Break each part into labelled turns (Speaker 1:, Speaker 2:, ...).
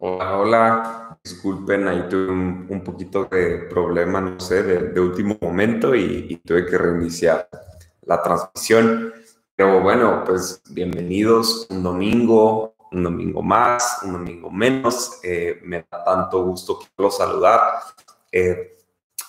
Speaker 1: Hola, hola. Disculpen, ahí tuve un, poquito de problema, no sé, de, último momento y, tuve que reiniciar la transmisión. Pero bueno, pues bienvenidos un domingo, un domingo más, un domingo menos. Eh, me da tanto gusto los saludar. Eh,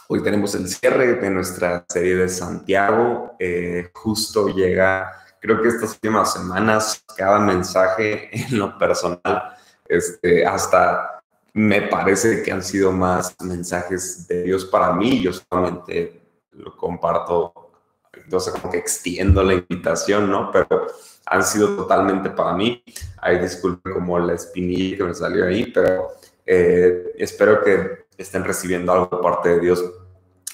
Speaker 1: hoy tenemos el cierre de nuestra serie de Santiago. Eh, justo llega, creo que estas últimas semanas, cada mensaje en lo personal este, hasta me parece que han sido más mensajes de Dios para mí. Yo solamente lo comparto, entonces como que extiendo la invitación, ¿no? Pero han sido totalmente para mí. Hay disculpe como la espinilla que me salió ahí, pero eh, espero que estén recibiendo algo de parte de Dios.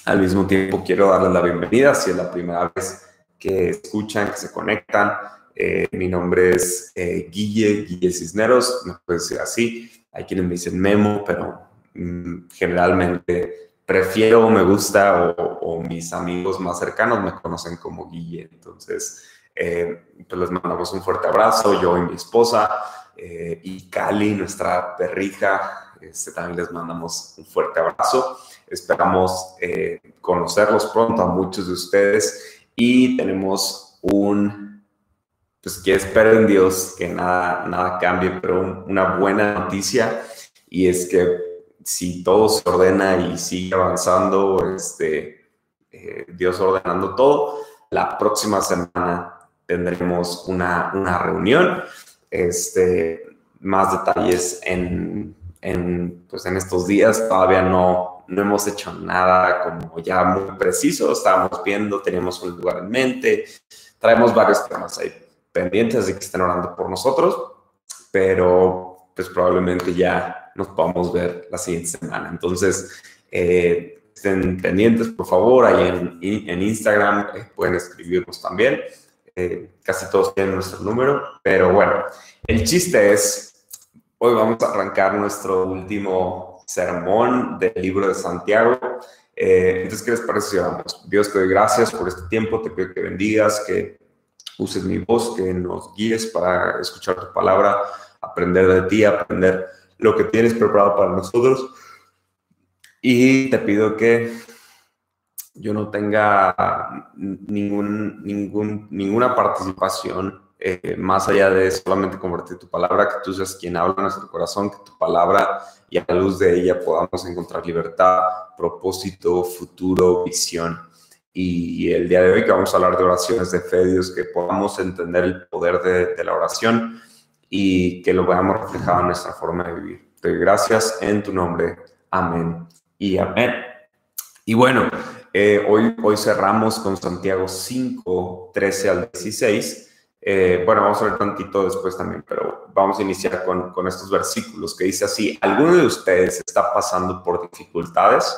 Speaker 1: Al mismo tiempo quiero darles la bienvenida si es la primera vez que escuchan, que se conectan. Eh, mi nombre es eh, Guille, Guille Cisneros, me puede decir así. Hay quienes me dicen Memo, pero mm, generalmente prefiero, me gusta o, mis amigos más cercanos me conocen como Guille. Entonces, eh, pues les mandamos un fuerte abrazo, yo y mi esposa, y Cali, nuestra perrija, este, también les mandamos un fuerte abrazo. Esperamos conocerlos pronto a muchos de ustedes y tenemos un pues que espero en Dios que nada, nada cambie, pero una buena noticia y es que si todo se ordena y sigue avanzando, este, eh, Dios ordenando todo, la próxima semana tendremos una, una reunión, este, más detalles en, en, pues en estos días, todavía no, no hemos hecho nada como ya muy preciso, estábamos viendo, teníamos un lugar en mente, traemos varios temas ahí pendientes de que estén orando por nosotros, pero pues probablemente ya nos podamos ver la siguiente semana. Entonces, eh, estén pendientes, por favor, ahí en, en Instagram eh, pueden escribirnos también. Eh, casi todos tienen nuestro número, pero bueno, el chiste es, hoy vamos a arrancar nuestro último sermón del libro de Santiago. entonces, ¿qué les parece Dios te doy gracias por este tiempo, te pido que bendigas, que uses mi voz, que nos guíes para escuchar tu palabra, aprender de ti, aprender lo que tienes preparado para nosotros. Y te pido que yo no tenga ningún, ninguna participación eh, más allá de solamente convertir tu palabra, que tú seas quien habla en nuestro corazón, que tu palabra y a la luz de ella podamos encontrar libertad, propósito, futuro, visión. Y el día de hoy que vamos a hablar de oraciones de fe, Dios, que podamos entender el poder de, la oración y que lo veamos reflejado en nuestra forma de vivir. Te doy gracias en tu nombre. Amén y amén. Y bueno, eh, hoy, hoy cerramos con Santiago 5, 13 al 16. Eh, bueno, vamos a ver tantito después también, pero vamos a iniciar con, con estos versículos que dice así, ¿alguno de ustedes está pasando por dificultades?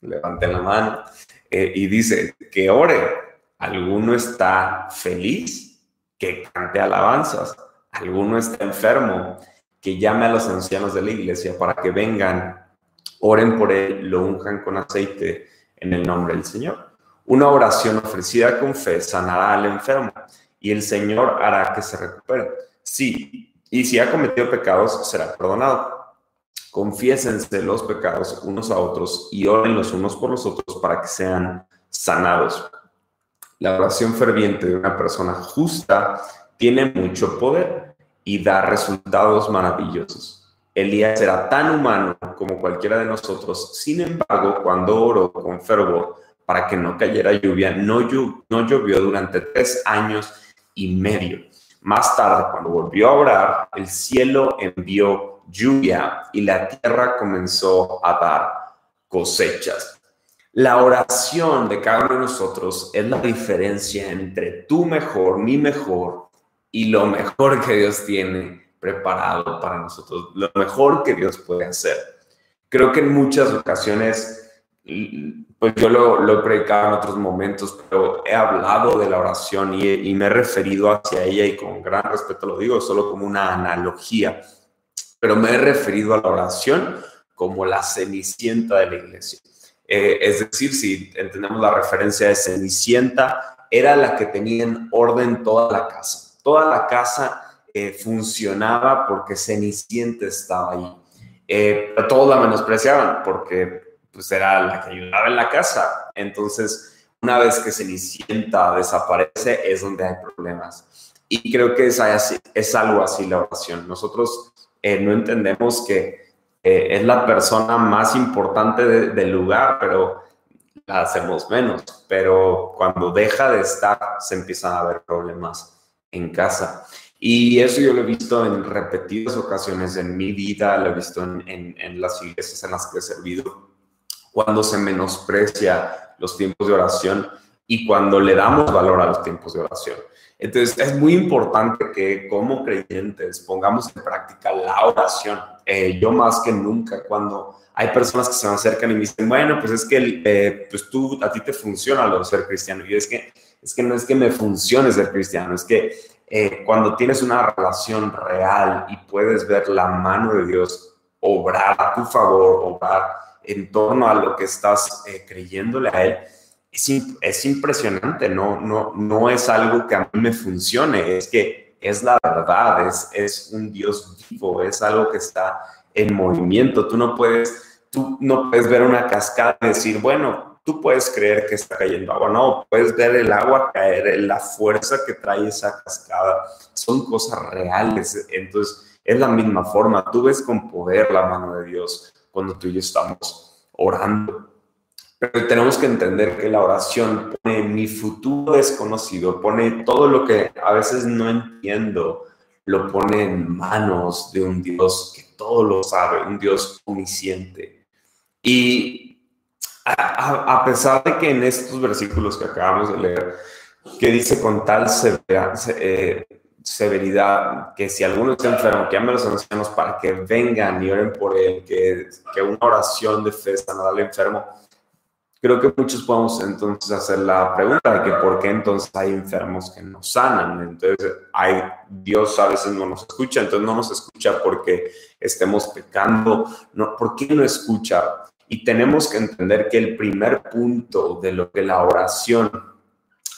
Speaker 1: Levanten la mano. Eh, y dice que ore. Alguno está feliz, que cante alabanzas. Alguno está enfermo, que llame a los ancianos de la iglesia para que vengan, oren por él, lo unjan con aceite en el nombre del Señor. Una oración ofrecida con fe sanará al enfermo y el Señor hará que se recupere. Sí, y si ha cometido pecados, será perdonado confiésense los pecados unos a otros y oren los unos por los otros para que sean sanados. La oración ferviente de una persona justa tiene mucho poder y da resultados maravillosos. Elías era tan humano como cualquiera de nosotros, sin embargo, cuando oró con fervor para que no cayera lluvia, no, no llovió durante tres años y medio. Más tarde, cuando volvió a orar, el cielo envió lluvia y la tierra comenzó a dar cosechas. La oración de cada uno de nosotros es la diferencia entre tu mejor, mi mejor y lo mejor que Dios tiene preparado para nosotros, lo mejor que Dios puede hacer. Creo que en muchas ocasiones, pues yo lo, he predicado en otros momentos, pero he hablado de la oración y, y me he referido hacia ella y con gran respeto lo digo, solo como una analogía pero me he referido a la oración como la cenicienta de la iglesia. Eh, es decir, si entendemos la referencia de cenicienta, era la que tenía en orden toda la casa. Toda la casa funcionaba porque Cenicienta estaba ahí. Eh, pero todos la menospreciaban porque pues era la que ayudaba en la casa. Entonces, una vez que Cenicienta desaparece es donde hay problemas. Y creo que es, es algo así la oración. Nosotros eh, no entendemos que eh, es la persona más importante del lugar, pero la hacemos menos. Pero cuando deja de estar, se empiezan a haber problemas en casa. Y eso yo lo he visto en repetidas ocasiones en mi vida, lo he visto en, en, las iglesias en las que he servido, cuando se menosprecia los tiempos de oración y cuando le damos valor a los tiempos de oración. Entonces es muy importante que como creyentes pongamos en práctica la oración. Eh, yo más que nunca, cuando hay personas que se me acercan y me dicen, bueno, pues es que eh, pues tú, a ti te funciona lo de ser cristiano. Y es que, es que no es que me funcione ser cristiano, es que eh, cuando tienes una relación real y puedes ver la mano de Dios obrar a tu favor, obrar en torno a lo que estás eh, creyéndole a Él, es, es, impresionante, no, no, no es algo que a mí me funcione, es que es la verdad, es, es un Dios vivo, es algo que está en movimiento. Tú no puedes, tú no puedes ver una cascada y decir, bueno, tú puedes creer que está cayendo agua, no, puedes ver el agua caer, la fuerza que trae esa cascada, son cosas reales, entonces es la misma forma, tú ves con poder la mano de Dios cuando tú y yo estamos orando. Pero tenemos que entender que la oración pone mi futuro desconocido, pone todo lo que a veces no entiendo, lo pone en manos de un Dios que todo lo sabe, un Dios omnisciente. Y a, pesar de que en estos versículos que acabamos de leer, que dice con tal eh, severidad que si alguno está enfermo, que llame a los ancianos para que vengan y oren por él, que, que una oración de fe sanará al enfermo, creo que muchos podemos entonces hacer la pregunta de que por qué entonces hay enfermos que no sanan. Entonces, hay, Dios a veces no nos escucha, entonces no nos escucha porque estemos pecando. No, ¿Por qué no escucha? Y tenemos que entender que el primer punto de lo que la oración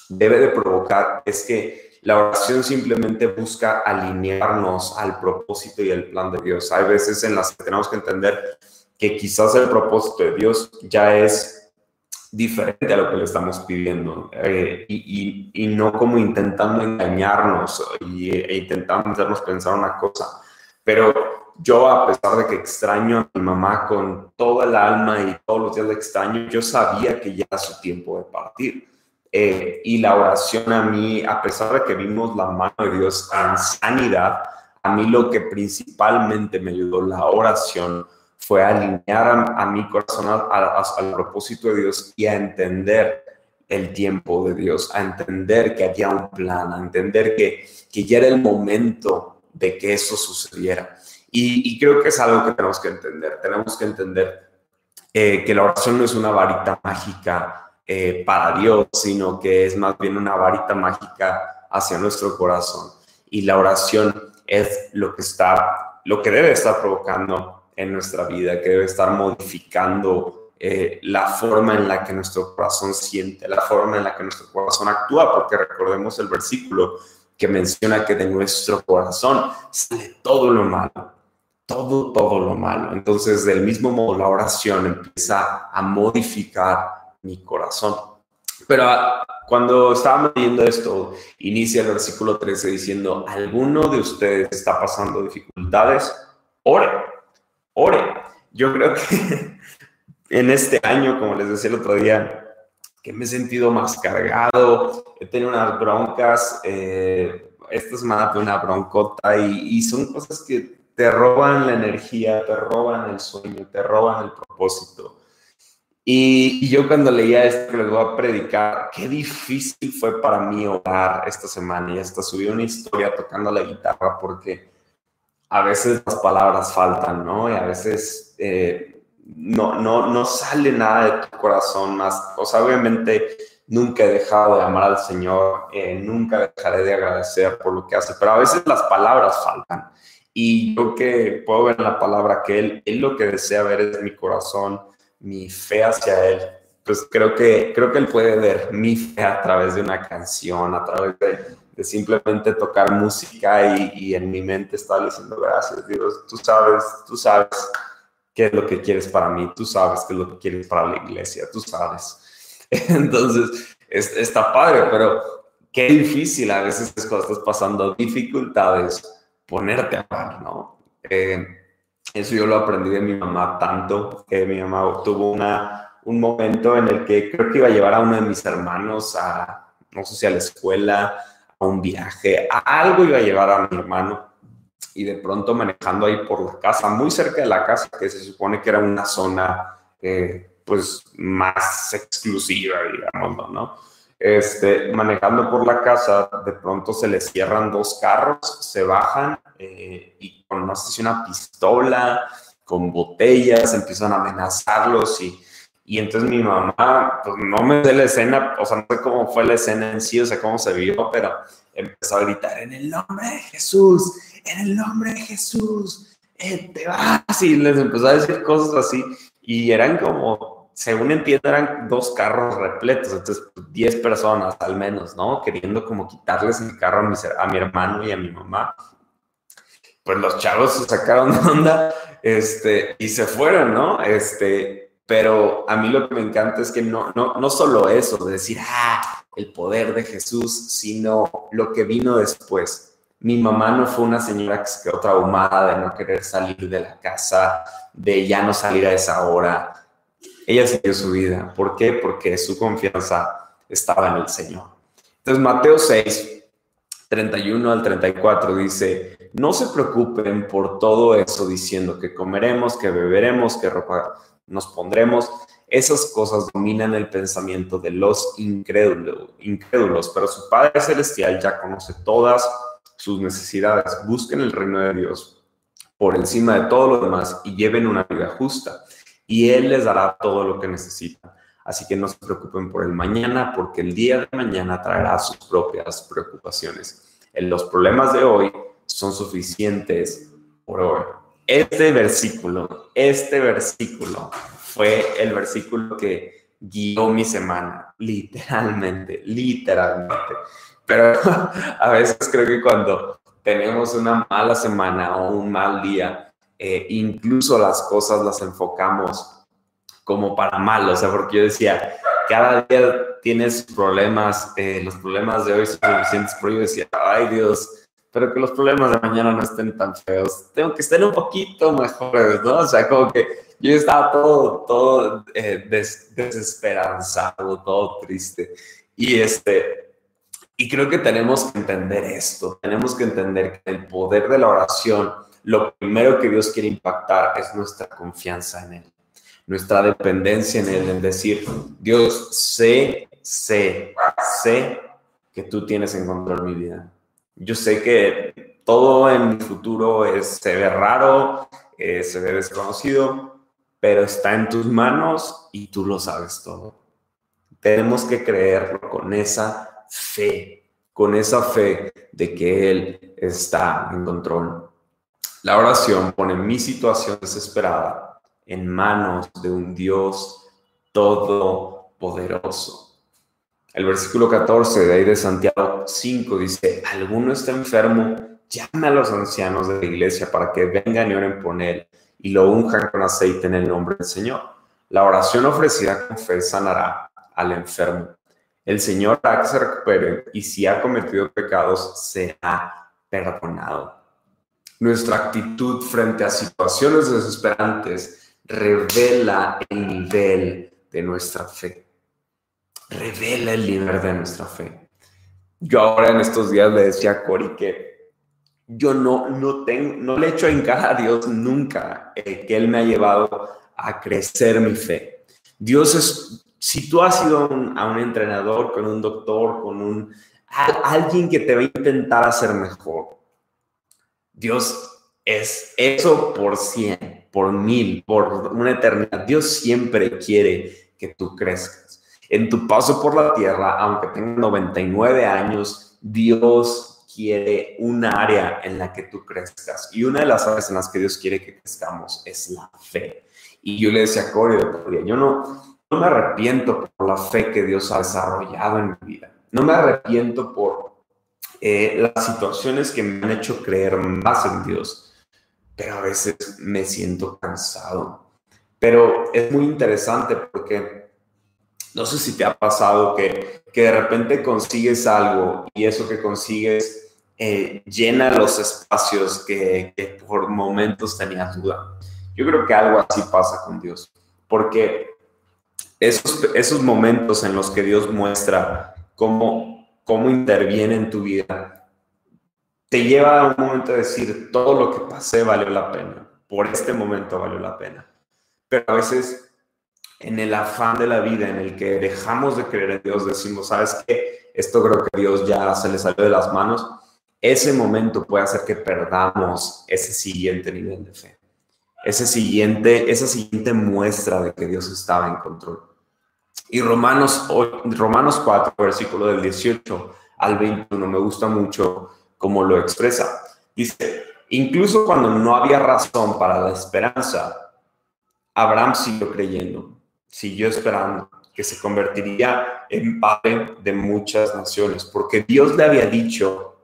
Speaker 1: debe de provocar es que la oración simplemente busca alinearnos al propósito y el plan de Dios. Hay veces en las que tenemos que entender que quizás el propósito de Dios ya es diferente a lo que le estamos pidiendo eh, y, y, no como intentando engañarnos y, e intentando hacernos pensar una cosa. Pero yo, a pesar de que extraño a mi mamá con toda el alma y todos los días la extraño, yo sabía que ya era su tiempo de partir. Eh, y la oración a mí, a pesar de que vimos la mano de Dios en sanidad, a mí lo que principalmente me ayudó la oración fue alinear a, mi corazón al propósito de Dios y a entender el tiempo de Dios, a entender que había un plan, a entender que, que ya era el momento de que eso sucediera. Y, creo que es algo que tenemos que entender. Tenemos que entender eh, que la oración no es una varita mágica eh, para Dios, sino que es más bien una varita mágica hacia nuestro corazón. Y la oración es lo que está, lo que debe estar provocando en nuestra vida, que debe estar modificando eh, la forma en la que nuestro corazón siente, la forma en la que nuestro corazón actúa, porque recordemos el versículo que menciona que de nuestro corazón sale todo lo malo todo, todo lo malo. Entonces, del mismo modo, la oración empieza a modificar mi corazón. Pero ah, cuando estábamos leyendo esto, inicia el versículo 13 diciendo, ¿alguno de ustedes está pasando dificultades? Ore, ore. Yo creo que en este año, como les decía el otro día, que me he sentido más cargado, he tenido unas broncas, eh, esta semana tuve una broncota y, y son cosas que te roban la energía, te roban el sueño, te roban el propósito. Y, yo cuando leía esto que les voy a predicar, qué difícil fue para mí orar esta semana y hasta subí una historia tocando la guitarra porque a veces las palabras faltan, ¿no? Y a veces eh, no, no, no sale nada de tu corazón más. O sea, obviamente nunca he dejado de amar al Señor, eh, nunca dejaré de agradecer por lo que hace, pero a veces las palabras faltan. Y yo que puedo ver la palabra que Él, Él lo que desea ver es mi corazón, mi fe hacia Él. Pues creo que, creo que Él puede ver mi fe a través de una canción, a través de, simplemente tocar música y, en mi mente estaba diciendo, gracias Dios, tú sabes, tú sabes qué es lo que quieres para mí, tú sabes qué es lo que quieres para la iglesia, tú sabes. Entonces, es, está padre, pero qué difícil a veces es cuando estás pasando dificultades ponerte a hablar, ¿no? Eh, eso yo lo aprendí de mi mamá tanto, que mi mamá tuvo una, un momento en el que creo que iba a llevar a uno de mis hermanos a, no sé si a la escuela, un viaje, a algo iba a llevar a mi hermano y de pronto manejando ahí por la casa, muy cerca de la casa, que se supone que era una zona eh, pues más exclusiva, digamos, ¿no? Este, manejando por la casa, de pronto se le cierran dos carros, se bajan eh, y con no sé si una pistola, con botellas, empiezan a amenazarlos y, y entonces mi mamá, pues no me sé la escena, o sea, no sé cómo fue la escena en sí, o sea, cómo se vio, pero empezó a gritar en el nombre de Jesús, en el nombre de Jesús, eh, te vas, y les empezó a decir cosas así, y eran como, según entiendo, eran dos carros repletos, entonces 10 pues, personas al menos, ¿no? Queriendo como quitarles el carro a mi, a mi hermano y a mi mamá. Pues los chavos se sacaron onda, este, y se fueron, ¿no? Este, pero a mí lo que me encanta es que no, no, no solo eso, de decir, ah, el poder de Jesús, sino lo que vino después mi mamá no fue una señora que se quedó traumada de no querer salir de la casa, de ya no salir a esa hora. Ella siguió su vida. ¿Por qué? Porque su confianza estaba en el Señor. Entonces, Mateo 6, 31 al 34 dice, no se preocupen por todo eso diciendo que comeremos, que beberemos, que ropa nos pondremos. Esas cosas dominan el pensamiento de los incrédulos, incrédulos pero su Padre Celestial ya conoce todas sus necesidades, busquen el reino de Dios por encima de todo lo demás y lleven una vida justa. Y Él les dará todo lo que necesitan. Así que no se preocupen por el mañana, porque el día de mañana traerá sus propias preocupaciones. En los problemas de hoy son suficientes por hoy. Este versículo, este versículo fue el versículo que guió mi semana, literalmente, literalmente. Pero a veces creo que cuando tenemos una mala semana o un mal día, eh, incluso las cosas las enfocamos como para mal. O sea, porque yo decía, cada día tienes problemas, eh, los problemas de hoy son suficientes, pero yo decía, ay Dios, pero que los problemas de mañana no estén tan feos. Tengo que estar un poquito mejores, ¿no? O sea, como que yo estaba todo, todo eh, desesperanzado, todo triste. Y este, y creo que tenemos que entender esto, tenemos que entender que el poder de la oración, lo primero que Dios quiere impactar es nuestra confianza en Él, nuestra dependencia en Él, en decir, Dios, sé, sé, sé que tú tienes en control mi vida. Yo sé que todo en mi futuro es, se ve raro, eh, se ve desconocido, pero está en tus manos y tú lo sabes todo. Tenemos que creerlo con esa fe, con esa fe de que Él está en control. La oración pone mi situación desesperada en manos de un Dios todopoderoso. El versículo 14 de ahí de Santiago 5 dice, alguno está enfermo, llame a los ancianos de la iglesia para que vengan y oren por él y lo unjan con aceite en el nombre del Señor. La oración ofrecida con fe sanará al enfermo el Señor hará que se recupere y si ha cometido pecados, será perdonado. Nuestra actitud frente a situaciones desesperantes revela el nivel de nuestra fe. Revela el nivel de nuestra fe. Yo ahora en estos días le decía a Cori que yo no, no, tengo, no le echo en cara a Dios nunca eh, que Él me ha llevado a crecer mi fe. Dios es si tú has ido a un, entrenador, con un doctor, con un, alguien que te va a intentar hacer mejor, Dios es eso por cien, por mil, por una eternidad. Dios siempre quiere que tú crezcas. En tu paso por la tierra, aunque tengas 99 años, Dios quiere un área en la que tú crezcas. Y una de las áreas en las que Dios quiere que crezcamos es la fe. Y yo le decía a Corey, yo no, no me arrepiento por la fe que Dios ha desarrollado en mi vida. No me arrepiento por, eh, las situaciones que me han hecho creer más en Dios, pero a veces me siento cansado. Pero es muy interesante porque no sé si te ha pasado que, que de repente consigues algo y eso que consigues eh, llena los espacios que, que por momentos tenías duda. Yo creo que algo así pasa con Dios, porque esos, esos momentos en los que Dios muestra cómo, cómo interviene en tu vida, te lleva a un momento de decir, todo lo que pasé valió la pena, por este momento valió la pena. Pero a veces en el afán de la vida en el que dejamos de creer en Dios, decimos, ¿sabes qué? Esto creo que Dios ya se le salió de las manos. Ese momento puede hacer que perdamos ese siguiente nivel de fe. Ese siguiente, esa siguiente muestra de que Dios estaba en control. Y Romanos, Romanos 4, versículo del 18 al 21, me gusta mucho cómo lo expresa. Dice, incluso cuando no había razón para la esperanza, Abraham siguió creyendo, siguió esperando que se convertiría en padre de muchas naciones, porque Dios le había dicho,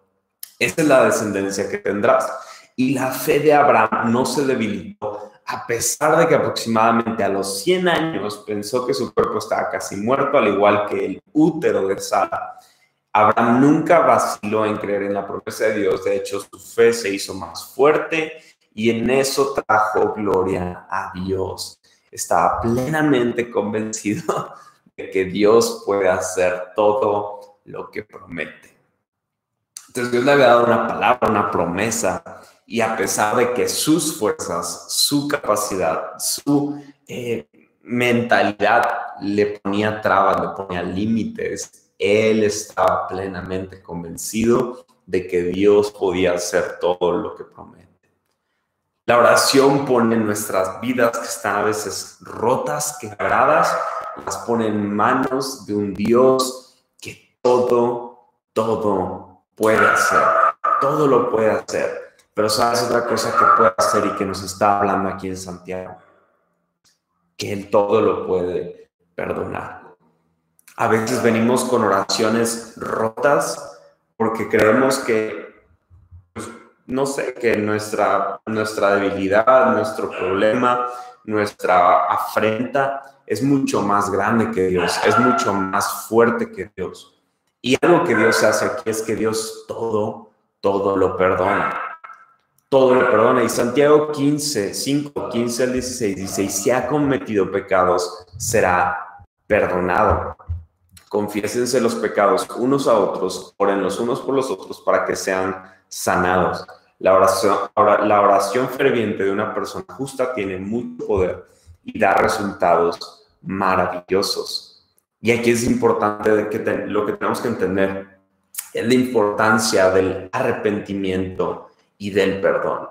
Speaker 1: esta es la descendencia que tendrás. Y la fe de Abraham no se debilitó, a pesar de que aproximadamente a los 100 años pensó que su cuerpo estaba casi muerto, al igual que el útero de Sara. Abraham nunca vaciló en creer en la promesa de Dios, de hecho su fe se hizo más fuerte y en eso trajo gloria a Dios. Estaba plenamente convencido de que Dios puede hacer todo lo que promete. Entonces Dios le había dado una palabra, una promesa, y a pesar de que sus fuerzas, su capacidad, su eh, mentalidad le ponía trabas, le ponía límites, él estaba plenamente convencido de que Dios podía hacer todo lo que promete. La oración pone nuestras vidas que están a veces rotas, quebradas, las pone en manos de un Dios que todo, todo puede hacer. Todo lo puede hacer. Pero sabes otra cosa que puede hacer y que nos está hablando aquí en Santiago. Que Él todo lo puede perdonar. A veces venimos con oraciones rotas porque creemos que no sé, que nuestra, nuestra debilidad, nuestro problema, nuestra afrenta es mucho más grande que Dios, es mucho más fuerte que Dios. Y algo que Dios hace aquí es que Dios todo, todo lo perdona. Todo lo perdona. Y Santiago 15, 5, 15 al 16 dice, si ha cometido pecados, será perdonado. Confiésense los pecados unos a otros, oren los unos por los otros para que sean sanados. La oración, la oración ferviente de una persona justa tiene mucho poder y da resultados maravillosos. Y aquí es importante que lo que tenemos que entender es la importancia del arrepentimiento y del perdón.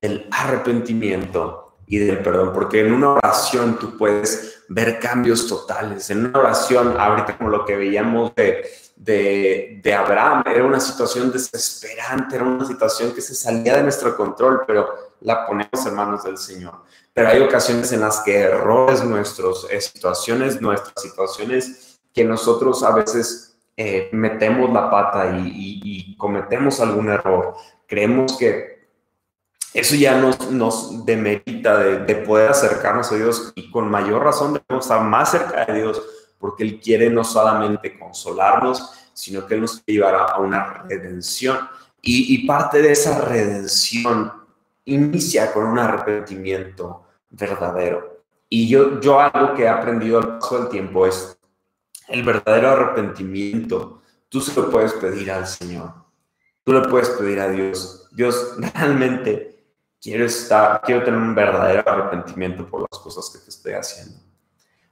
Speaker 1: El arrepentimiento y del perdón, porque en una oración tú puedes ver cambios totales. En una oración, ahorita como lo que veíamos de, de, de, Abraham, era una situación desesperante, era una situación que se salía de nuestro control, pero la ponemos en manos del Señor. Pero hay ocasiones en las que errores nuestros, eh, situaciones nuestras, situaciones que nosotros a veces eh, metemos la pata y, cometemos algún error. Creemos que eso ya nos, nos demerita de, poder acercarnos a Dios y con mayor razón debemos estar más cerca de Dios porque Él quiere no solamente consolarnos, sino que Él nos quiere llevar a, una redención. Y, parte de esa redención inicia con un arrepentimiento verdadero. Y yo, yo algo que he aprendido al paso del tiempo es el verdadero arrepentimiento. Tú se lo puedes pedir al Señor. Tú le puedes pedir a Dios. Dios realmente quiero estar, quiero tener un verdadero arrepentimiento por las cosas que te estoy haciendo.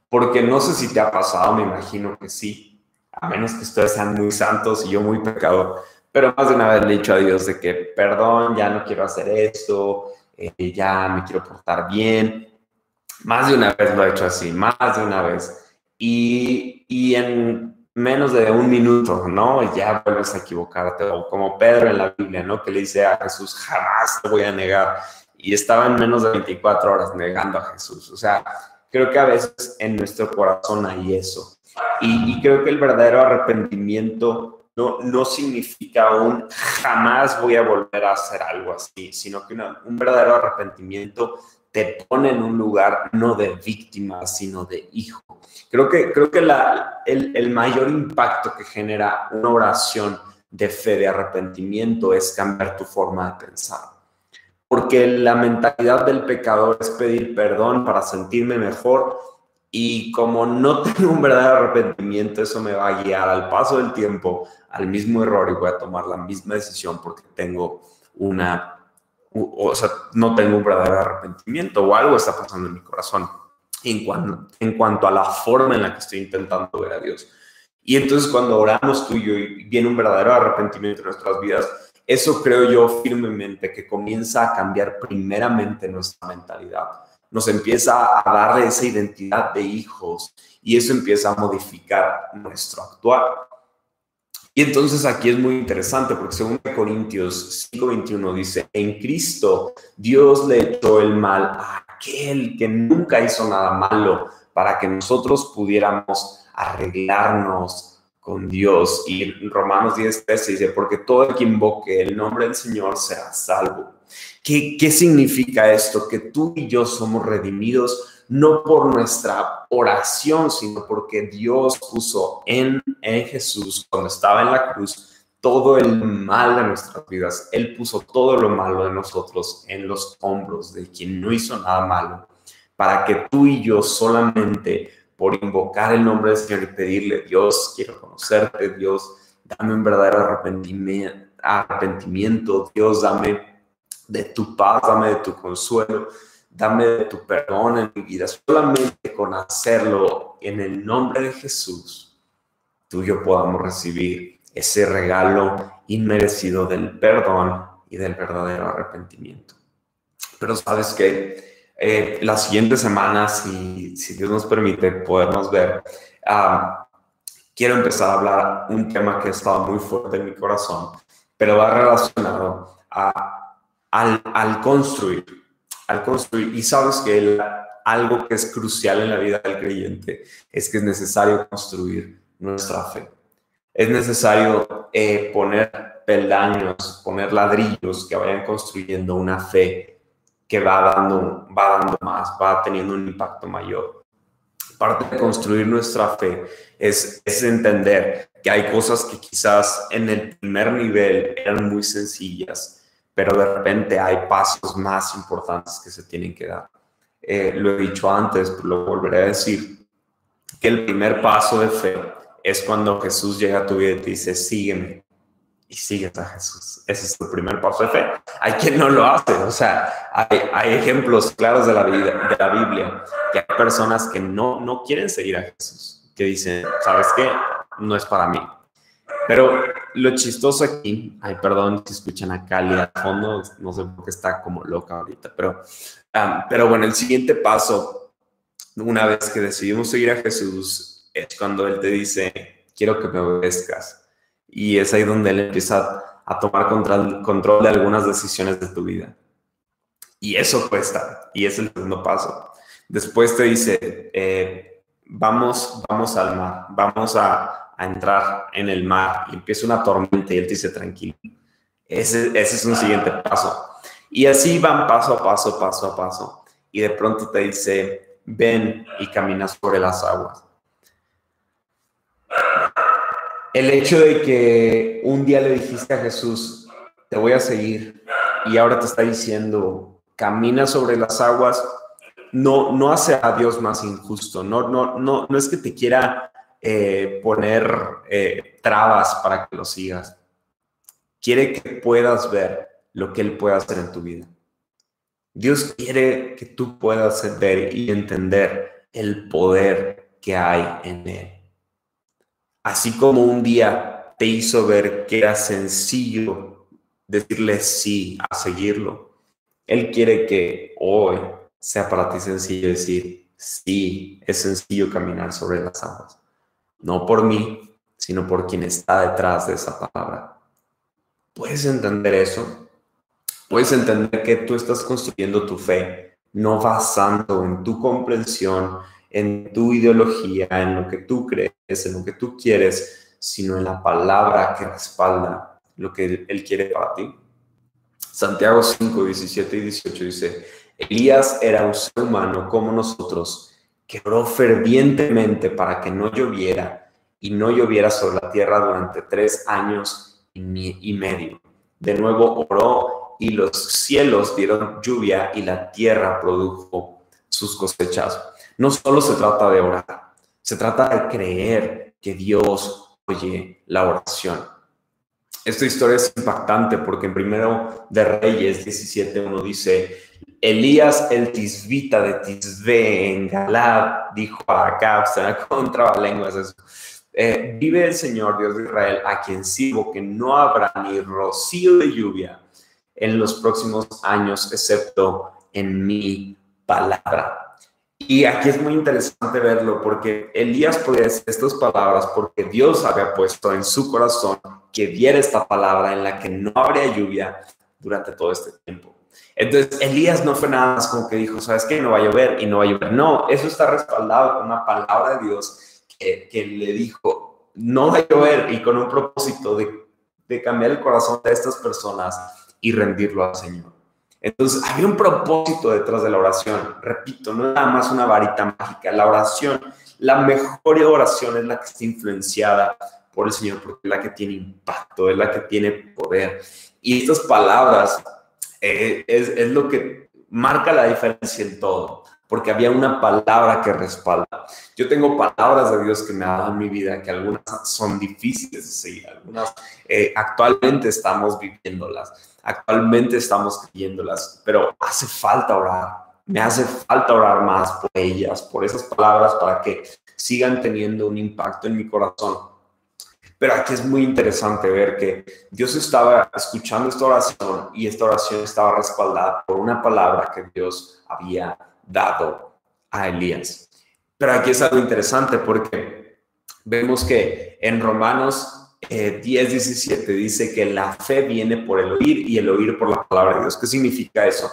Speaker 1: Porque no sé si te ha pasado, me imagino que sí, a menos que ustedes sean muy santos y yo muy pecador, pero más de una vez le he dicho a Dios de que, perdón, ya no quiero hacer esto, eh, ya me quiero portar bien. Más de una vez lo he hecho así, más de una vez. Y, y en menos de un minuto, ¿no? Ya vuelves a equivocarte, o como Pedro en la Biblia, ¿no? Que le dice a Jesús, jamás te voy a negar. Y estaba en menos de 24 horas negando a Jesús. O sea, creo que a veces en nuestro corazón hay eso. Y, creo que el verdadero arrepentimiento no, no significa un jamás voy a volver a hacer algo así, sino que un verdadero arrepentimiento te pone en un lugar no de víctima, sino de hijo. Creo que, creo que el, el mayor impacto que genera una oración de fe, de arrepentimiento, es cambiar tu forma de pensar. Porque la mentalidad del pecador es pedir perdón para sentirme mejor y como no tengo un verdadero arrepentimiento, eso me va a guiar al paso del tiempo al mismo error y voy a tomar la misma decisión porque tengo una, o sea, no tengo un verdadero arrepentimiento o algo está pasando en mi corazón en cuanto, en cuanto a la forma en la que estoy intentando ver a Dios. Y entonces cuando oramos tú y yo y viene un verdadero arrepentimiento en nuestras vidas, eso creo yo firmemente que comienza a cambiar primeramente nuestra mentalidad. Nos empieza a darle esa identidad de hijos y eso empieza a modificar nuestro actuar. Y entonces aquí es muy interesante porque según Corintios 5:21 dice, en Cristo Dios le echó el mal a aquel que nunca hizo nada malo para que nosotros pudiéramos arreglarnos con Dios. Y Romanos 10:13 dice, porque todo el que invoque el nombre del Señor será salvo. ¿Qué, ¿Qué significa esto? Que tú y yo somos redimidos no por nuestra oración, sino porque Dios puso en, en Jesús, cuando estaba en la cruz, todo el mal de nuestras vidas. Él puso todo lo malo de nosotros en los hombros de quien no hizo nada malo, para que tú y yo solamente por invocar el nombre del Señor y pedirle, Dios, quiero conocerte, Dios, dame un verdadero arrepentimiento, arrepentimiento, Dios, dame de tu paz, dame de tu consuelo, dame de tu perdón en mi vida. Solamente con hacerlo en el nombre de Jesús, tú y yo podamos recibir ese regalo inmerecido del perdón y del verdadero arrepentimiento. Pero sabes que eh, las siguientes semanas, si, si Dios nos permite podernos ver, ah, quiero empezar a hablar un tema que estado muy fuerte en mi corazón, pero va relacionado a, al, al construir al construir. Y sabes que algo que es crucial en la vida del creyente es que es necesario construir nuestra fe. Es necesario eh, poner peldaños, poner ladrillos que vayan construyendo una fe que va dando, va dando más, va teniendo un impacto mayor. Parte de construir nuestra fe es, es entender que hay cosas que quizás en el primer nivel eran muy sencillas, pero de repente hay pasos más importantes que se tienen que dar. Eh, lo he dicho antes, pero lo volveré a decir, que el primer paso de fe es cuando Jesús llega a tu vida y te dice, sígueme, y sigues a Jesús. Ese es el primer paso de fe. Hay quien no lo hace, o sea, hay, hay ejemplos claros de la, vida, de la Biblia, que hay personas que no, no quieren seguir a Jesús, que dicen, ¿sabes qué? No es para mí. Pero lo chistoso aquí, ay, perdón si escuchan a Cali al fondo, no sé por qué está como loca ahorita, pero, pero bueno, el siguiente paso, una vez que decidimos seguir a Jesús, es cuando Él te dice, quiero que me obedezcas. Y es ahí donde Él empieza a tomar control, control de algunas decisiones de tu vida. Y eso cuesta, y es el segundo paso. Después te dice, eh, vamos, vamos al mar, vamos a a entrar en el mar y empieza una tormenta y él te dice tranquilo. Ese, ese es un siguiente paso. Y así van paso a paso, paso a paso. Y de pronto te dice, ven y camina sobre las aguas. El hecho de que un día le dijiste a Jesús, te voy a seguir, y ahora te está diciendo, camina sobre las aguas, no, no hace a Dios más injusto, no, no, no, no es que te quiera eh, poner eh, trabas para que lo sigas. Quiere que puedas ver lo que Él puede hacer en tu vida. Dios quiere que tú puedas ver y entender el poder que hay en Él. Así como un día te hizo ver que era sencillo decirle sí a seguirlo, Él quiere que hoy sea para ti sencillo decir sí, es sencillo caminar sobre las aguas no por mí, sino por quien está detrás de esa palabra. ¿Puedes entender eso? Puedes entender que tú estás construyendo tu fe, no basando en tu comprensión, en tu ideología, en lo que tú crees, en lo que tú quieres, sino en la palabra que respalda lo que Él quiere para ti. Santiago 5, 17 y 18 dice, Elías era un ser humano como nosotros, que oró fervientemente para que no lloviera y no lloviera sobre la tierra durante tres años y medio. De nuevo oró y los cielos dieron lluvia y la tierra produjo sus cosechas. No solo se trata de orar, se trata de creer que Dios oye la oración. Esta historia es impactante porque en primero de Reyes 17.1 dice, Elías el tisbita de Tisbe en Galad dijo a Acab, se contra lenguas eso. Eh, vive el Señor Dios de Israel, a quien sirvo, que no habrá ni rocío de lluvia en los próximos años, excepto en mi palabra. Y aquí es muy interesante verlo porque Elías podía decir estas palabras porque Dios había puesto en su corazón que diera esta palabra en la que no habría lluvia durante todo este tiempo. Entonces, Elías no fue nada más como que dijo, ¿sabes qué? No va a llover y no va a llover. No, eso está respaldado con una palabra de Dios que, le dijo, no va a llover y con un propósito de cambiar el corazón de estas personas y rendirlo al Señor. Entonces, había un propósito detrás de la oración. Repito, no es nada más una varita mágica. La oración, la mejor oración es la que está influenciada por el Señor, porque es la que tiene impacto, es la que tiene poder. Y estas palabras eh, es, es lo que marca la diferencia en todo porque había una palabra que respalda. Yo tengo palabras de Dios que me ha dado en mi vida, que algunas son difíciles de seguir, algunas eh, actualmente estamos viviéndolas actualmente estamos creyéndolas, pero hace falta orar. Me hace falta orar más por ellas, por esas palabras, para que sigan teniendo un impacto en mi corazón. Pero aquí es muy interesante ver que Dios estaba escuchando esta oración y esta oración estaba respaldada por una palabra que Dios había dado a Elías. Pero aquí es algo interesante porque vemos que en Romanos eh, 10, 17 dice que la fe viene por el oír y el oír por la palabra de Dios. ¿Qué significa eso?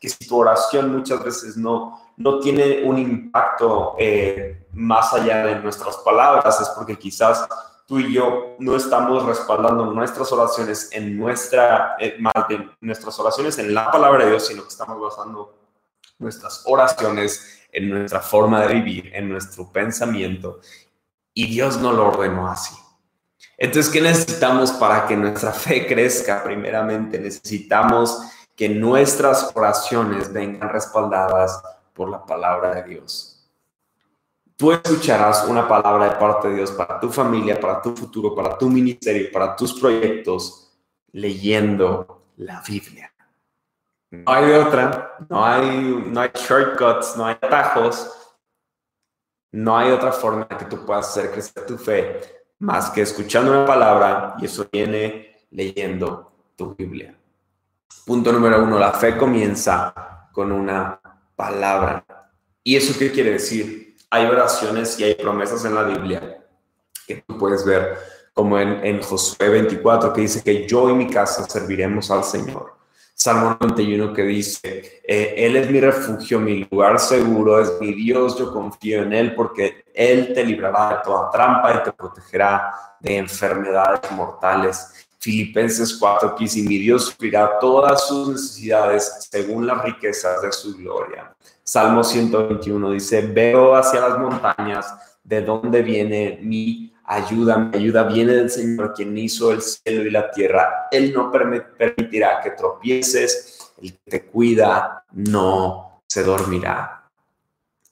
Speaker 1: Que si tu oración muchas veces no, no tiene un impacto eh, más allá de nuestras palabras, es porque quizás tú y yo no estamos respaldando nuestras oraciones en nuestra, eh, nuestras oraciones en la palabra de Dios, sino que estamos basando nuestras oraciones en nuestra forma de vivir, en nuestro pensamiento. Y Dios no lo ordenó así. Entonces, ¿qué necesitamos para que nuestra fe crezca? Primeramente, necesitamos que nuestras oraciones vengan respaldadas por la palabra de Dios. Tú escucharás una palabra de parte de Dios para tu familia, para tu futuro, para tu ministerio, para tus proyectos, leyendo la Biblia. No hay otra, no hay, no hay shortcuts, no hay atajos, no hay otra forma que tú puedas hacer crecer tu fe más que escuchando una palabra y eso viene leyendo tu Biblia. Punto número uno, la fe comienza con una palabra. ¿Y eso qué quiere decir? Hay oraciones y hay promesas en la Biblia que tú puedes ver, como en, en Josué 24, que dice que yo y mi casa serviremos al Señor. Salmo 91 que dice, eh, Él es mi refugio, mi lugar seguro, es mi Dios, yo confío en Él porque Él te librará de toda trampa y te protegerá de enfermedades mortales. Filipenses 4 que dice, mi Dios suplirá todas sus necesidades según las riquezas de su gloria. Salmo 121 dice, veo hacia las montañas de dónde viene mi ayuda, mi ayuda viene del Señor, quien hizo el cielo y la tierra. Él no permitirá que tropieces, el que te cuida no se dormirá.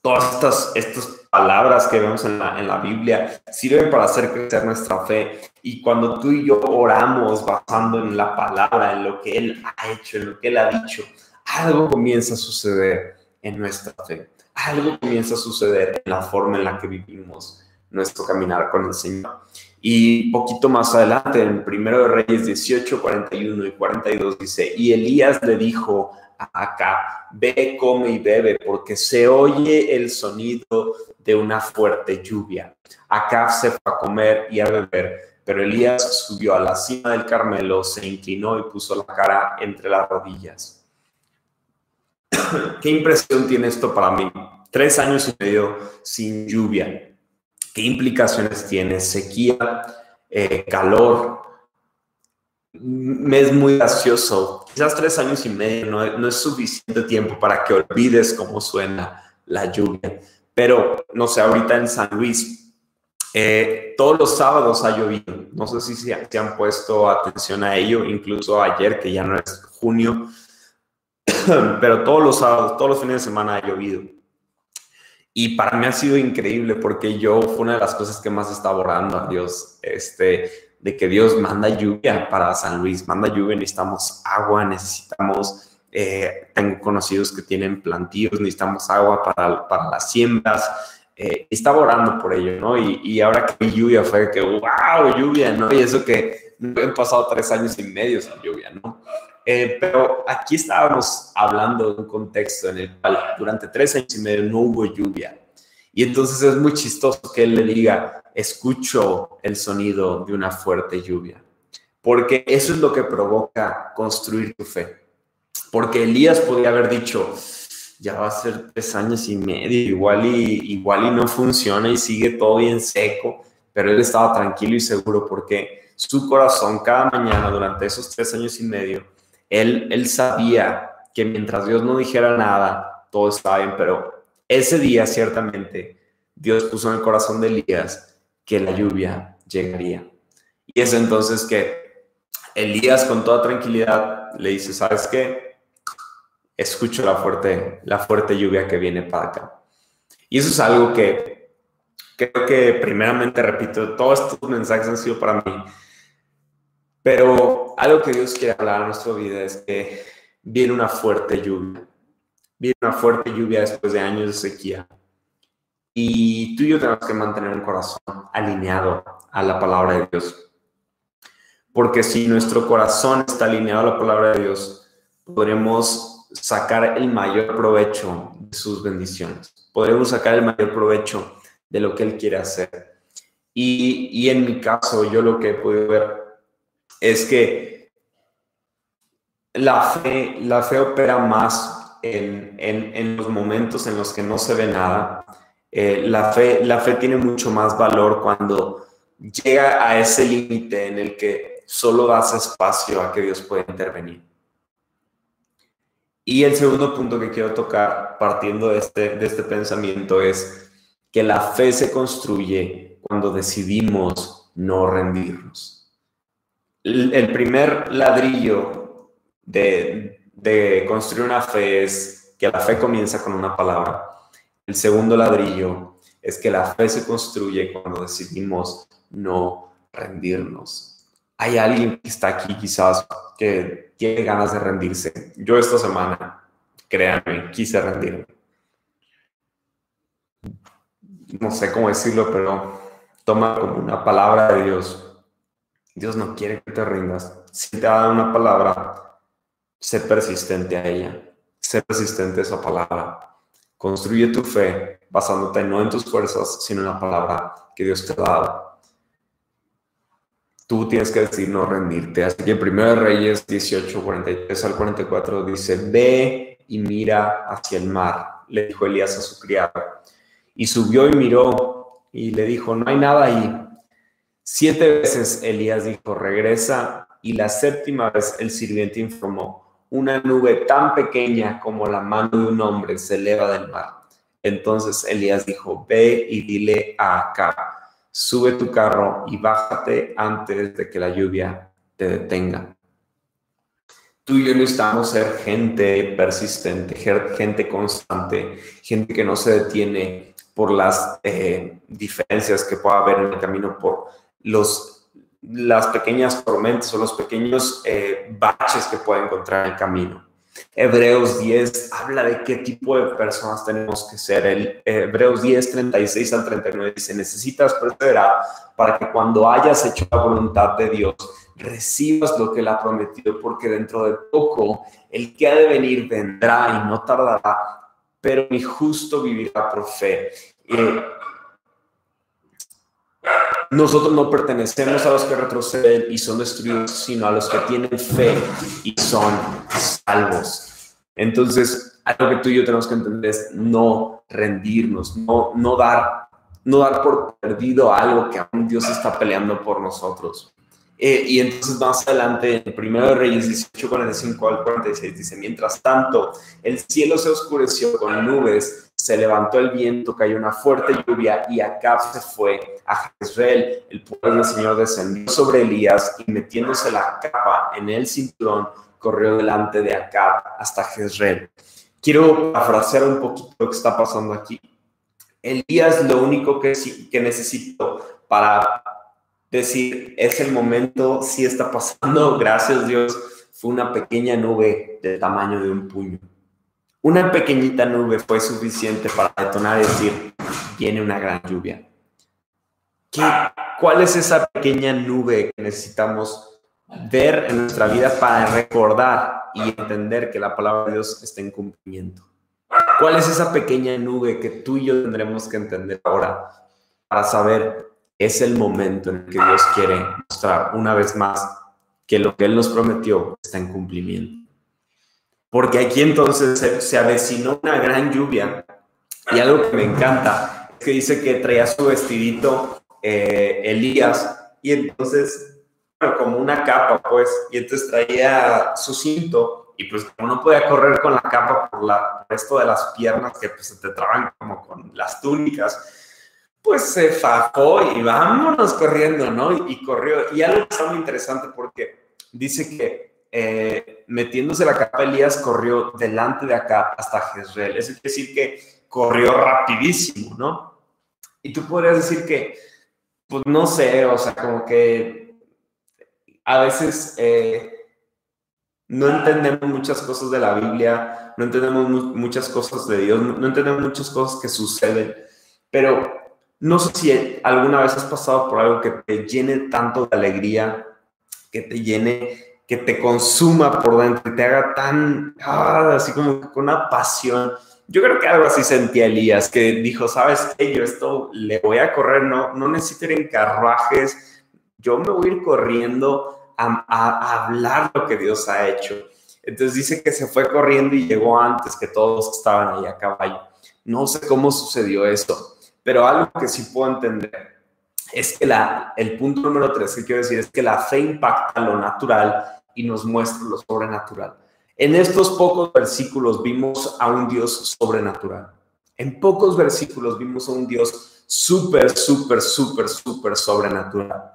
Speaker 1: Todas estas, estas palabras que vemos en la, en la Biblia sirven para hacer crecer nuestra fe. Y cuando tú y yo oramos basando en la palabra, en lo que Él ha hecho, en lo que Él ha dicho, algo comienza a suceder en nuestra fe. Algo comienza a suceder en la forma en la que vivimos nuestro caminar con el Señor. Y poquito más adelante, en Primero de Reyes 18, 41 y 42 dice, y Elías le dijo a Acá, ve, come y bebe, porque se oye el sonido de una fuerte lluvia. Acá se fue a comer y a beber, pero Elías subió a la cima del Carmelo, se inclinó y puso la cara entre las rodillas. ¿Qué impresión tiene esto para mí? Tres años y medio sin lluvia ¿Qué implicaciones tiene? Sequía, eh, calor. Me es muy gracioso. Quizás tres años y medio no, no es suficiente tiempo para que olvides cómo suena la lluvia. Pero, no sé, ahorita en San Luis, eh, todos los sábados ha llovido. No sé si se, han puesto atención a ello, incluso ayer, que ya no es junio, pero todos los sábados, todos los fines de semana ha llovido. Y para mí ha sido increíble porque yo fue una de las cosas que más estaba orando a Dios, este, de que Dios manda lluvia para San Luis, manda lluvia, necesitamos agua, necesitamos, eh, tengo conocidos que tienen plantíos, necesitamos agua para, para las siembras, eh, estaba orando por ello, ¿no? Y, y ahora que lluvia fue que, wow, lluvia, ¿no? Y eso que no han pasado tres años y medio sin lluvia, ¿no? Eh, pero aquí estábamos hablando de un contexto en el cual durante tres años y medio no hubo lluvia. Y entonces es muy chistoso que él le diga, escucho el sonido de una fuerte lluvia. Porque eso es lo que provoca construir tu fe. Porque Elías podría haber dicho, ya va a ser tres años y medio, igual y, igual y no funciona y sigue todo bien seco, pero él estaba tranquilo y seguro porque su corazón cada mañana durante esos tres años y medio él, sabía que mientras Dios no dijera nada, todo estaba bien, pero ese día ciertamente Dios puso en el corazón de Elías que la lluvia llegaría. Y es entonces que Elías con toda tranquilidad le dice, ¿sabes qué? Escucho la fuerte, la fuerte lluvia que viene para acá. Y eso es algo que creo que primeramente, repito, todos estos mensajes han sido para mí pero algo que Dios quiere hablar a nuestra vida es que viene una fuerte lluvia. Viene una fuerte lluvia después de años de sequía. Y tú y yo tenemos que mantener un corazón alineado a la palabra de Dios. Porque si nuestro corazón está alineado a la palabra de Dios, podremos sacar el mayor provecho de sus bendiciones. Podremos sacar el mayor provecho de lo que Él quiere hacer. Y, y en mi caso, yo lo que he podido ver es que la fe, la fe opera más en, los momentos en los que no se ve nada. Eh, la, fe, la fe tiene mucho más valor cuando llega a ese límite en el que solo das espacio a que Dios pueda intervenir. Y el segundo punto que quiero tocar partiendo de este, de este pensamiento es que la fe se construye cuando decidimos no rendirnos el primer ladrillo de, construir una fe es que la fe comienza con una palabra. El segundo ladrillo es que la fe se construye cuando decidimos no rendirnos. Hay alguien que está aquí quizás que tiene ganas de rendirse. Yo esta semana, créanme, quise rendirme. No sé cómo decirlo, pero toma como una palabra de Dios Dios no quiere que te rindas. Si te da una palabra, sé persistente a ella. Sé persistente a esa palabra. Construye tu fe basándote no en tus fuerzas, sino en la palabra que Dios te ha dado. Tú tienes que decir no rendirte. Así que en 1 Reyes 18, 43 al 44 dice, ve y mira hacia el mar, le dijo Elías a su criado. Y subió y miró y le dijo, no hay nada ahí. Siete veces Elías dijo, regresa, y la séptima vez el sirviente informó, una nube tan pequeña como la mano de un hombre se eleva del mar. Entonces Elías dijo, ve y dile a Acab, sube tu carro y bájate antes de que la lluvia te detenga. Tú y yo necesitamos ser gente persistente, gente constante, gente que no se detiene por las eh, diferencias que pueda haber en el camino, por los, las pequeñas tormentas o los pequeños eh, baches que puede encontrar en el camino. Hebreos 10 habla de qué tipo de personas tenemos que ser. El, Hebreos 10, 36 al 39 dice, necesitas perseverar para que cuando hayas hecho la voluntad de Dios, recibas lo que Él ha prometido, porque dentro de poco el que ha de venir vendrá y no tardará, pero mi justo vivirá por fe. Eh, nosotros no pertenecemos a los que retroceden y son destruidos, sino a los que tienen fe y son salvos. Entonces, algo que tú y yo tenemos que entender es no rendirnos, no, no dar no dar por perdido algo que aún Dios está peleando por nosotros. Eh, y entonces más adelante, en 1 Reyes 18, 45 al 46, dice, mientras tanto, el cielo se oscureció con nubes, se levantó el viento, cayó una fuerte lluvia y Acab se fue a Jezreel. El pueblo del Señor descendió sobre Elías y metiéndose la capa en el cinturón, corrió delante de Acab hasta Jezreel. Quiero parafrasear un poquito lo que está pasando aquí. Elías lo único que, que necesito para decir, es el momento, sí está pasando, gracias Dios, fue una pequeña nube del tamaño de un puño. Una pequeñita nube fue suficiente para detonar y decir, viene una gran lluvia. ¿Qué, ¿Cuál es esa pequeña nube que necesitamos ver en nuestra vida para recordar y entender que la palabra de Dios está en cumplimiento? ¿Cuál es esa pequeña nube que tú y yo tendremos que entender ahora para saber es el momento en el que Dios quiere mostrar una vez más que lo que Él nos prometió está en cumplimiento. Porque aquí entonces se, avecinó una gran lluvia y algo que me encanta es que dice que traía su vestidito eh, Elías y entonces, como una capa pues, y entonces traía su cinto y pues como no podía correr con la capa por la, el resto de las piernas que pues se te traban como con las túnicas, pues se fajó y vámonos corriendo, ¿no? Y, corrió. Y algo está muy interesante porque dice que eh, metiéndose la capa Elías corrió delante de acá hasta Jezreel. Eso quiere decir que corrió rapidísimo, ¿no? Y tú podrías decir que, pues no sé, o sea, como que a veces eh, no entendemos muchas cosas de la Biblia, no entendemos muchas cosas de Dios, no entendemos muchas cosas que suceden, pero no sé si alguna vez has pasado por algo que te llene tanto de alegría, que te llene, que te consuma por dentro, que te haga tan, ah, así como con una pasión. Yo creo que algo así sentía Elías, que dijo, sabes qué, yo esto le voy a correr, no, no necesito ir en carruajes, yo me voy a ir corriendo a, a hablar lo que Dios ha hecho. Entonces dice que se fue corriendo y llegó antes que todos que estaban ahí a caballo. No sé cómo sucedió eso pero algo que sí puedo entender es que la, el punto número tres que quiero decir es que la fe impacta lo natural y nos muestra lo sobrenatural. En estos pocos versículos vimos a un Dios sobrenatural. En pocos versículos vimos a un Dios súper, súper, súper, súper sobrenatural.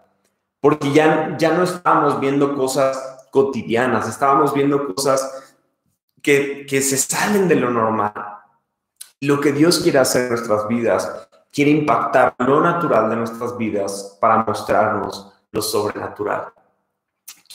Speaker 1: Porque ya, ya no estábamos viendo cosas cotidianas, estábamos viendo cosas que, que se salen de lo normal. Lo que Dios quiere hacer en nuestras vidas quiere impactar lo natural de nuestras vidas para mostrarnos lo sobrenatural.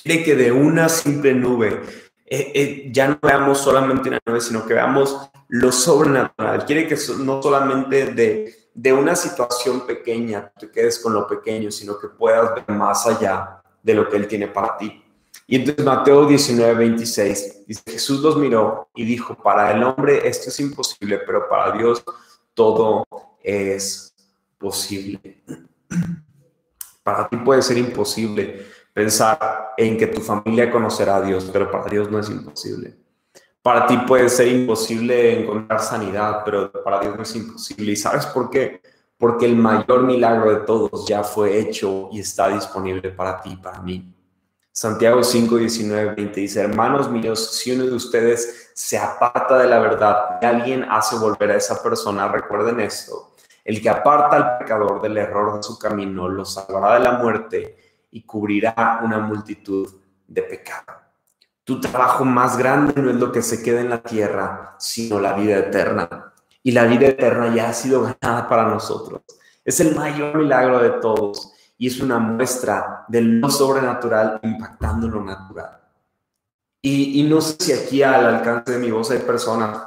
Speaker 1: Quiere que de una simple nube eh, eh, ya no veamos solamente una nube, sino que veamos lo sobrenatural. Quiere que no solamente de, de una situación pequeña te quedes con lo pequeño, sino que puedas ver más allá de lo que Él tiene para ti. Y entonces Mateo 19, 26, dice, Jesús los miró y dijo, para el hombre esto es imposible, pero para Dios todo es posible. Para ti puede ser imposible pensar en que tu familia conocerá a Dios, pero para Dios no es imposible. Para ti puede ser imposible encontrar sanidad, pero para Dios no es imposible. ¿Y sabes por qué? Porque el mayor milagro de todos ya fue hecho y está disponible para ti, para mí. Santiago 5, 19, 20 dice, hermanos míos, si uno de ustedes se aparta de la verdad y alguien hace volver a esa persona, recuerden esto, el que aparta al pecador del error de su camino lo salvará de la muerte y cubrirá una multitud de pecado. Tu trabajo más grande no es lo que se queda en la tierra, sino la vida eterna. Y la vida eterna ya ha sido ganada para nosotros. Es el mayor milagro de todos y es una muestra de lo sobrenatural impactando lo natural. Y, y no sé si aquí al alcance de mi voz hay personas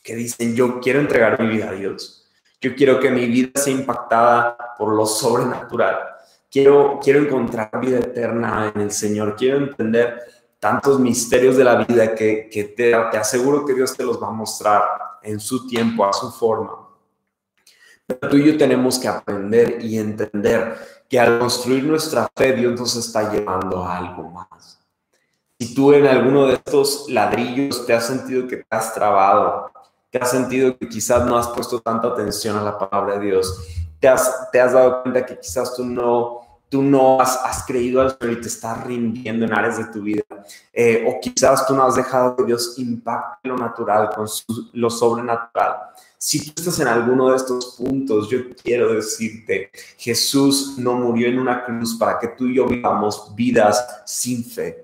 Speaker 1: que dicen, yo quiero entregar mi vida a Dios yo quiero que mi vida sea impactada por lo sobrenatural. Quiero, quiero encontrar vida eterna en el Señor. Quiero entender tantos misterios de la vida que, que te, te aseguro que Dios te los va a mostrar en su tiempo, a su forma. Pero tú y yo tenemos que aprender y entender que al construir nuestra fe, Dios nos está llevando a algo más. Si tú en alguno de estos ladrillos te has sentido que te has trabado, que has sentido que quizás no has puesto tanta atención a la palabra de Dios, te has, te has dado cuenta que quizás tú no, tú no has, has, creído al Señor y te estás rindiendo en áreas de tu vida. Eh, o quizás tú no has dejado que Dios impacte lo natural con lo sobrenatural. Si tú estás en alguno de estos puntos, yo quiero decirte, Jesús no murió en una cruz para que tú y yo vivamos vidas sin fe.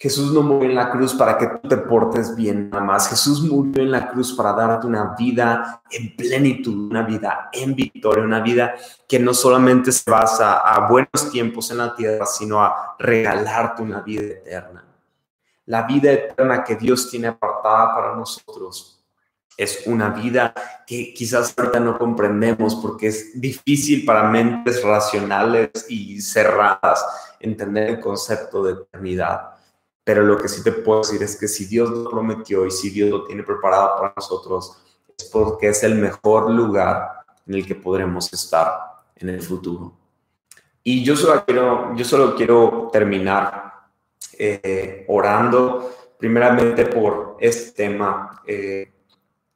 Speaker 1: Jesús no murió en la cruz para que tú te portes bien nada más. Jesús murió en la cruz para darte una vida en plenitud, una vida en victoria, una vida que no solamente se basa a buenos tiempos en la tierra, sino a regalarte una vida eterna. La vida eterna que Dios tiene apartada para nosotros es una vida que quizás ahorita no comprendemos porque es difícil para mentes racionales y cerradas entender el concepto de eternidad. Pero lo que sí te puedo decir es que si Dios lo prometió y si Dios lo tiene preparado para nosotros, es porque es el mejor lugar en el que podremos estar en el futuro. Y yo solo quiero, yo solo quiero terminar eh, orando primeramente por este tema. Eh,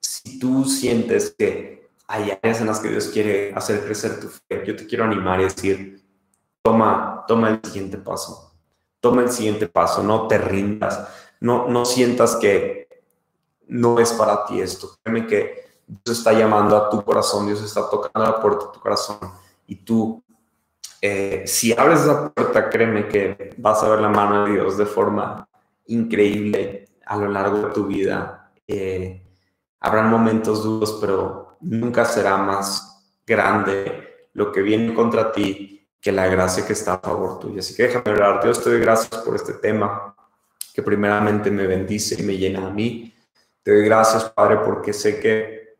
Speaker 1: si tú sientes que hay áreas en las que Dios quiere hacer crecer tu fe, yo te quiero animar y decir, toma, toma el siguiente paso, toma el siguiente paso, no te rindas, no, no sientas que no es para ti esto, créeme que Dios está llamando a tu corazón, Dios está tocando la puerta de tu corazón y tú, eh, si abres esa puerta, créeme que vas a ver la mano de Dios de forma increíble a lo largo de tu vida. Eh, Habrán momentos duros, pero nunca será más grande lo que viene contra ti que la gracia que está a favor tuyo. Así que déjame orar. Dios, te doy gracias por este tema que primeramente me bendice y me llena a mí. Te doy gracias, Padre, porque sé que,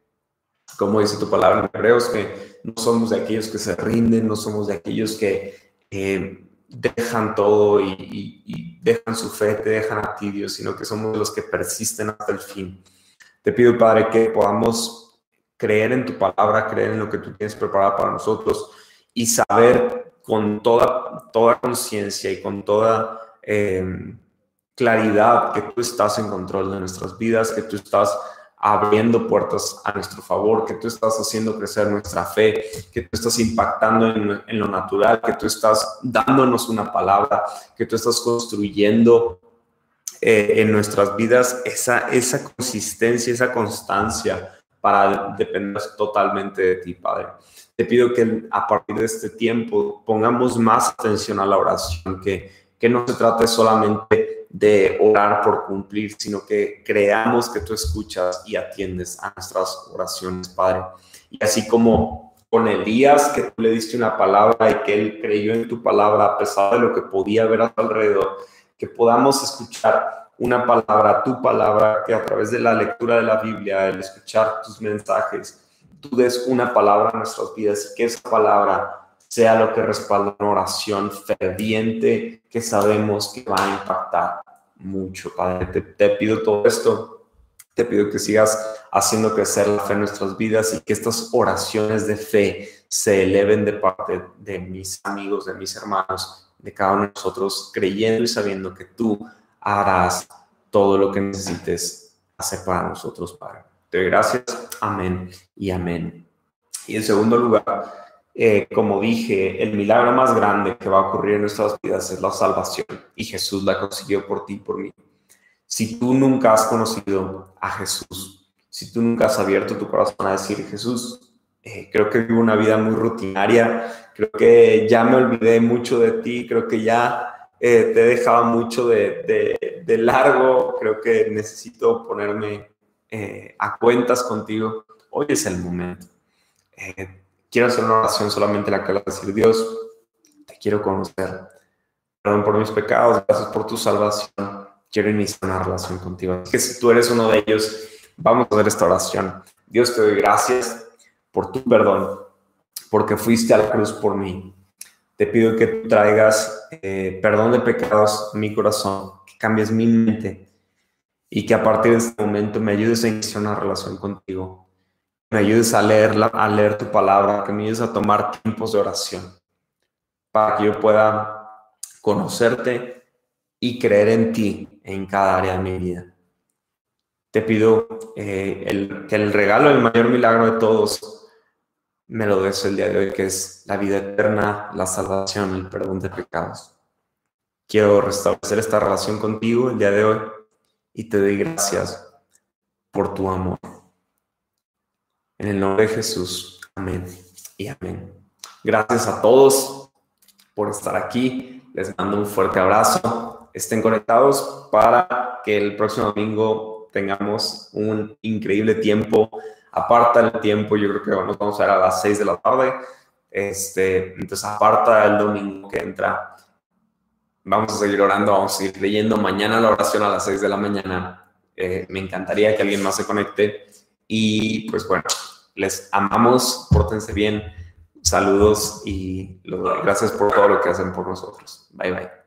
Speaker 1: como dice tu palabra en Hebreos, que no somos de aquellos que se rinden, no somos de aquellos que eh, dejan todo y, y, dejan su fe, te dejan a ti, Dios, sino que somos los que persisten hasta el fin. Te pido, Padre, que podamos creer en tu palabra, creer en lo que tú tienes preparado para nosotros y saber con toda, toda conciencia y con toda em, claridad que tú estás en control de nuestras vidas, que tú estás abriendo puertas a nuestro favor, que tú estás haciendo crecer nuestra fe, que tú estás impactando en, en, lo natural, que tú estás dándonos una palabra, que tú estás construyendo eh, en nuestras vidas esa, esa consistencia, esa constancia para depender totalmente de ti, Padre. Te pido que a partir de este tiempo pongamos más atención a la oración, que, que no se trate solamente de orar por cumplir, sino que creamos que tú escuchas y atiendes a nuestras oraciones, Padre. Y así como con Elías, que tú le diste una palabra y que él creyó en tu palabra a pesar de lo que podía ver a su alrededor, que podamos escuchar una palabra, tu palabra, que a través de la lectura de la Biblia, el escuchar tus mensajes, tú des una palabra a nuestras vidas y que esa palabra sea lo que respalda una oración ferviente que sabemos que va a impactar mucho. Padre, te, te pido todo esto, te pido que sigas haciendo crecer la fe en nuestras vidas y que estas oraciones de fe se eleven de parte de mis amigos, de mis hermanos, de cada uno de nosotros, creyendo y sabiendo que tú harás todo lo que necesites hacer para nosotros, Padre. Te gracias. Amén y amén. Y en segundo lugar, eh, como dije, el milagro más grande que va a ocurrir en nuestras vidas es la salvación. Y Jesús la consiguió por ti y por mí. Si tú nunca has conocido a Jesús, si tú nunca has abierto tu corazón a decir, Jesús, eh, creo que vivo una vida muy rutinaria, creo que ya me olvidé mucho de ti, creo que ya eh, te he dejado mucho de, largo, creo que necesito ponerme eh, a cuentas contigo. Hoy es el momento. Eh, quiero hacer una oración solamente la que va a decir Dios, te quiero conocer. Perdón por mis pecados, gracias por tu salvación. Quiero iniciar una relación contigo. Así que si tú eres uno de ellos, vamos a hacer esta oración. Dios te doy gracias por tu perdón, porque fuiste a la cruz por mí te pido que traigas eh, perdón de pecados en mi corazón, que cambies mi mente y que a partir de este momento me ayudes a iniciar una relación contigo. Me ayudes a, leerla, a leer tu palabra, que me ayudes a tomar tiempos de oración para que yo pueda conocerte y creer en ti en cada área de mi vida. Te pido eh, que el regalo, el mayor milagro de todos, me lo des el día de hoy, que es la vida eterna, la salvación, el perdón de pecados. Quiero restablecer esta relación contigo el día de hoy y te doy gracias por tu amor. En el nombre de Jesús, amén y amén. Gracias a todos por estar aquí. Les mando un fuerte abrazo. Estén conectados para que el próximo domingo tengamos un increíble tiempo. Aparta el tiempo, yo creo que nos vamos a ver a las 6 de la tarde. Este, entonces aparta el domingo que entra. Vamos a seguir orando, vamos a seguir leyendo. Mañana la oración a las 6 de la mañana. Eh, me encantaría que alguien más se conecte. Y pues bueno, les amamos, pórtense bien. Saludos y gracias por todo lo que hacen por nosotros. Bye bye.